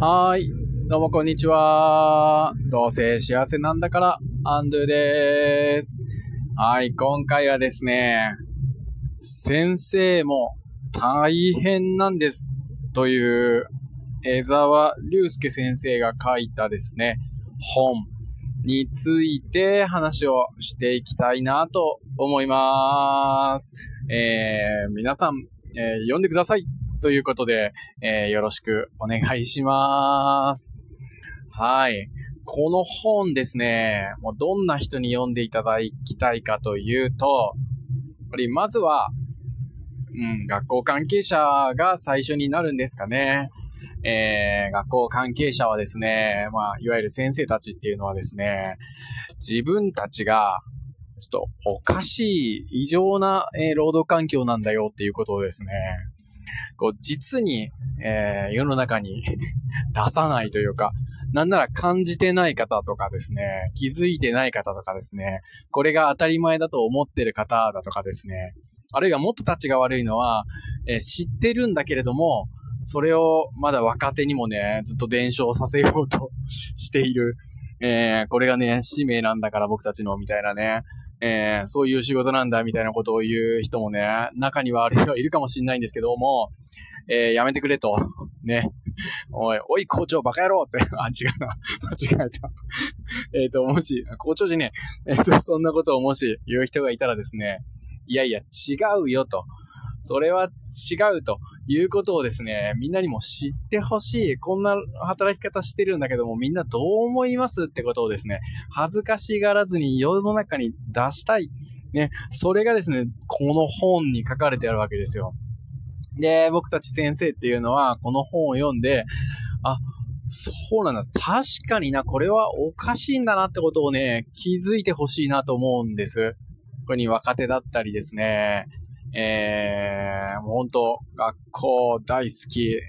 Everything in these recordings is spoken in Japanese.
はーい。どうもこんにちは。どうせ幸せなんだから、アンドゥです。はい、今回はですね、先生も大変なんです。という、江沢隆介先生が書いたですね、本について話をしていきたいなと思います。えー、皆さん、えー読んでください。ということで、えーよろしくお願いします。はい。この本ですね、もうどんな人に読んでいただきたいかというと、やっぱりまずは、うん、学校関係者が最初になるんですかね。えー、学校関係者はですね、まあ、いわゆる先生たちっていうのはですね、自分たちが、ちょっとおかしい、異常な、えー労働環境なんだよっていうことをですね、こう、実に、えー世の中に 出さないというか、なんなら感じてない方とかですね、気づいてない方とかですね、これが当たり前だと思ってる方だとかですね、あるいはもっと立ちが悪いのは、えー知ってるんだけれども、それをまだ若手にもね、ずっと伝承させようと している。えーこれがね、使命なんだから僕たちの、みたいなね。えーそういう仕事なんだ、みたいなことを言う人もね、中にはあるいはいるかもしれないんですけども、えーやめてくれと。ね。おい、おい、校長バカ野郎って。あ、違うな。間違えた。えっと、もし、校長じゃねえ。えっ、と、そんなことをもし言う人がいたらですね、いやいや、違うよと。それは違うということをですね、みんなにも知ってほしい。こんな働き方してるんだけども、みんなどう思いますってことをですね、恥ずかしがらずに世の中に出したい。ね、それがですね、この本に書かれてあるわけですよ。で、僕たち先生っていうのは、この本を読んで、あ、そうなんだ。確かにな、これはおかしいんだなってことをね、気づいてほしいなと思うんです。特に若手だったりですね、えー、もう本当学校大好き、え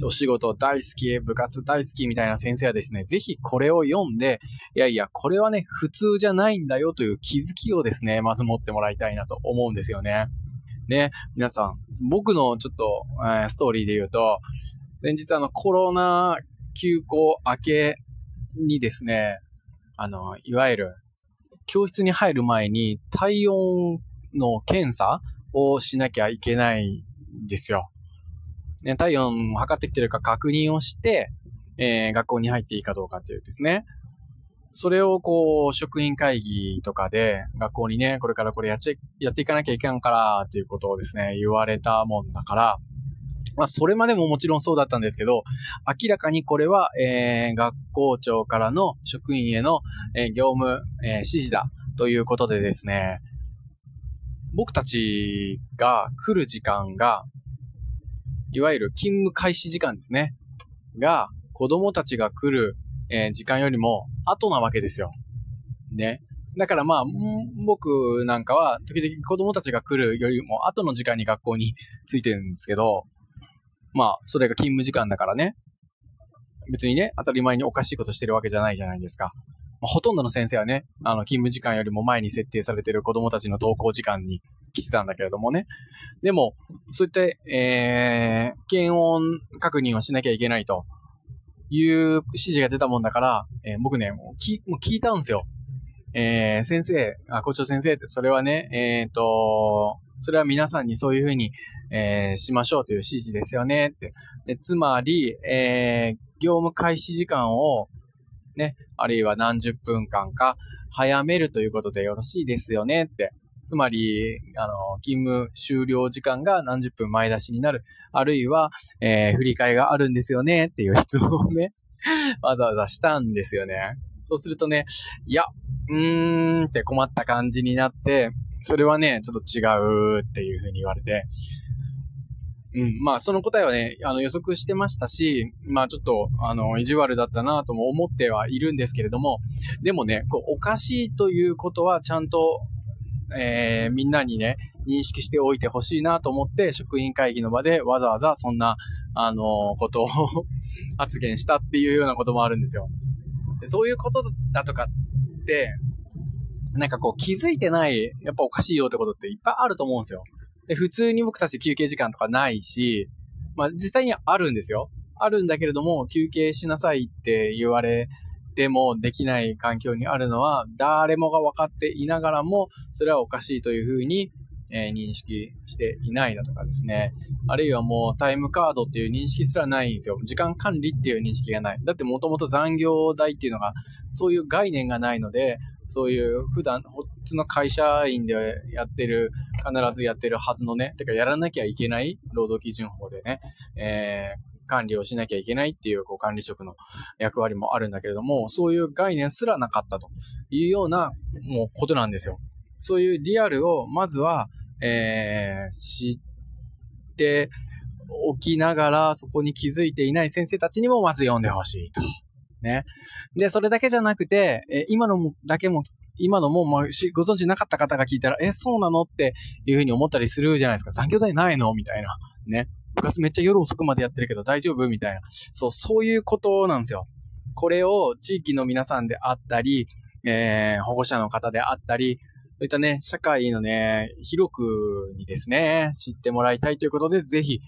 ー、お仕事大好き、部活大好きみたいな先生はですね、ぜひこれを読んで、いやいや、これはね、普通じゃないんだよという気づきをですね、まず持ってもらいたいなと思うんですよね。ね、皆さん、僕のちょっと、えーストーリーで言うと、先日あのコロナ休校明けにですね、あの、いわゆる教室に入る前に体温の検査をしなきゃいけないんですよ。ね、体温を測ってきてるか確認をして、えー学校に入っていいかどうかっていうですね。それをこう、職員会議とかで、学校にね、これからこれやっちゃ、やっていかなきゃいけんから、っていうことをですね、言われたもんだから、まあ、それまでももちろんそうだったんですけど、明らかにこれは、えー学校長からの職員への、えー業務、えー指示だということでですね、僕たちが来る時間が、いわゆる勤務開始時間ですね。が、子供たちが来る、えー時間よりも後なわけですよ。ね。だからまあ、僕なんかは、時々子供たちが来るよりも後の時間に学校に 着いてるんですけど、まあ、それが勤務時間だからね。別にね、当たり前におかしいことしてるわけじゃないじゃないですか。ほとんどの先生はね、あの、勤務時間よりも前に設定されている子供たちの登校時間に来てたんだけれどもね。でも、そういった、えー、検温確認をしなきゃいけないという指示が出たもんだから、えー僕ね、もう聞もう聞いたんですよ。えー、先生、あ、校長先生って、それはね、えっ、と、それは皆さんにそういうふうに、えーしましょうという指示ですよねって。でつまり、えー業務開始時間を、ね、あるいは何十分間か早めるということでよろしいですよねって。つまり、あの、勤務終了時間が何十分前出しになる。あるいは、えー振り替えがあるんですよねっていう質問をね、わざわざしたんですよね。そうするとね、いや、うーんって困った感じになって、それはね、ちょっと違うっていう風に言われて、うん、まあその答えはね、あの予測してましたし、まあちょっと、あの、意地悪だったなとも思ってはいるんですけれども、でもね、こうおかしいということはちゃんと、えーみんなにね、認識しておいてほしいなと思って、職員会議の場でわざわざそんな、あのことを 発言したっていうようなこともあるんですよ。そういうことだとかって、なんかこう気づいてない、やっぱおかしいよってことっていっぱいあると思うんですよ。で普通に僕たち休憩時間とかないし、まあ実際にあるんですよ。あるんだけれども、休憩しなさいって言われてもできない環境にあるのは、誰もが分かっていながらも、それはおかしいというふうに、えー、認識していないだとかですね。あるいはもうタイムカードっていう認識すらないんですよ。時間管理っていう認識がない。だってもともと残業代っていうのが、そういう概念がないので、そういう普段、普通の会社員でやってる、必ずやってるはずのね、てかやらなきゃいけない労働基準法でね、えー、管理をしなきゃいけないっていうこう管理職の役割もあるんだけれども、そういう概念すらなかったというようなもうことなんですよ。そういうリアルをまずは、えー、知っておきながら、そこに気づいていない先生たちにもまず読んでほしいと。ね。で、それだけじゃなくて、え今のだけも、今のも、まあ、ご存知なかった方が聞いたら、え、そうなのっていうふうに思ったりするじゃないですか。残業代ないのみたいな。ね。部活めっちゃ夜遅くまでやってるけど大丈夫みたいな。そう、そういうことなんですよ。これを地域の皆さんであったり、えー、保護者の方であったり、そういったね、社会のね、広くにですね、知ってもらいたいということで、ぜひ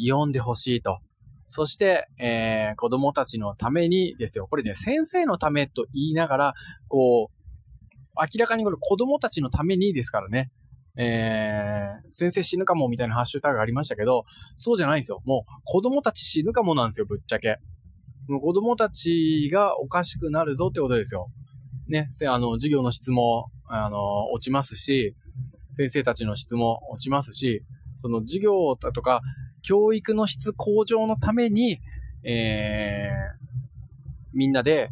読んでほしいと。そして、えー、子供たちのためにですよ。これね、先生のためと言いながら、こう、明らかにこれ子供たちのためにですからね。えー、先生死ぬかもみたいなハッシュタグありましたけど、そうじゃないんですよ。もう子供たち死ぬかもなんですよ、ぶっちゃけ。もう子供たちがおかしくなるぞってことですよ。ね、あの、授業の質も、あの、落ちますし、先生たちの質も落ちますし、その授業だとか、教育の質向上のために、えー、みんなで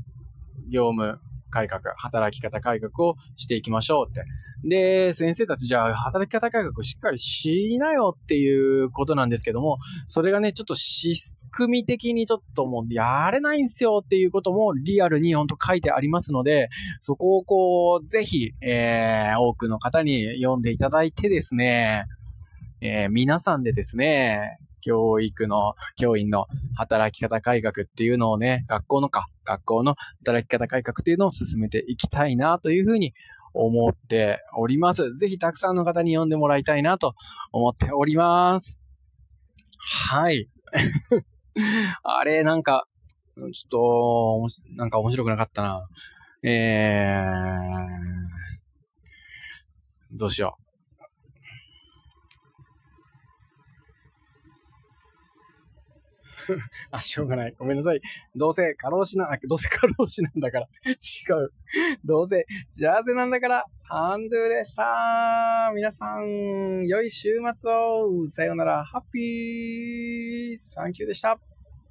業務改革、働き方改革をしていきましょうって。で、先生たちじゃあ働き方改革しっかりしなよっていうことなんですけども、それがね、ちょっと仕組み的にちょっともうやれないんすよっていうこともリアルにほんと書いてありますので、そこをこう、ぜひ、えー、多くの方に読んでいただいてですね、えー、皆さんでですね、教育の、教員の働き方改革っていうのをね、学校のか、学校の働き方改革っていうのを進めていきたいなというふうに思っております。ぜひたくさんの方に読んでもらいたいなと思っております。はい。あれ、なんか、ちょっと、なんか面白くなかったな。えー、どうしよう あ、しょうがない。ごめんなさい。どうせ過労死な、どうせ過労死なんだから。違う。どうせ幸せなんだから、アンドゥでした。皆さん、良い週末を。さようなら。ハッピー。サンキューでした。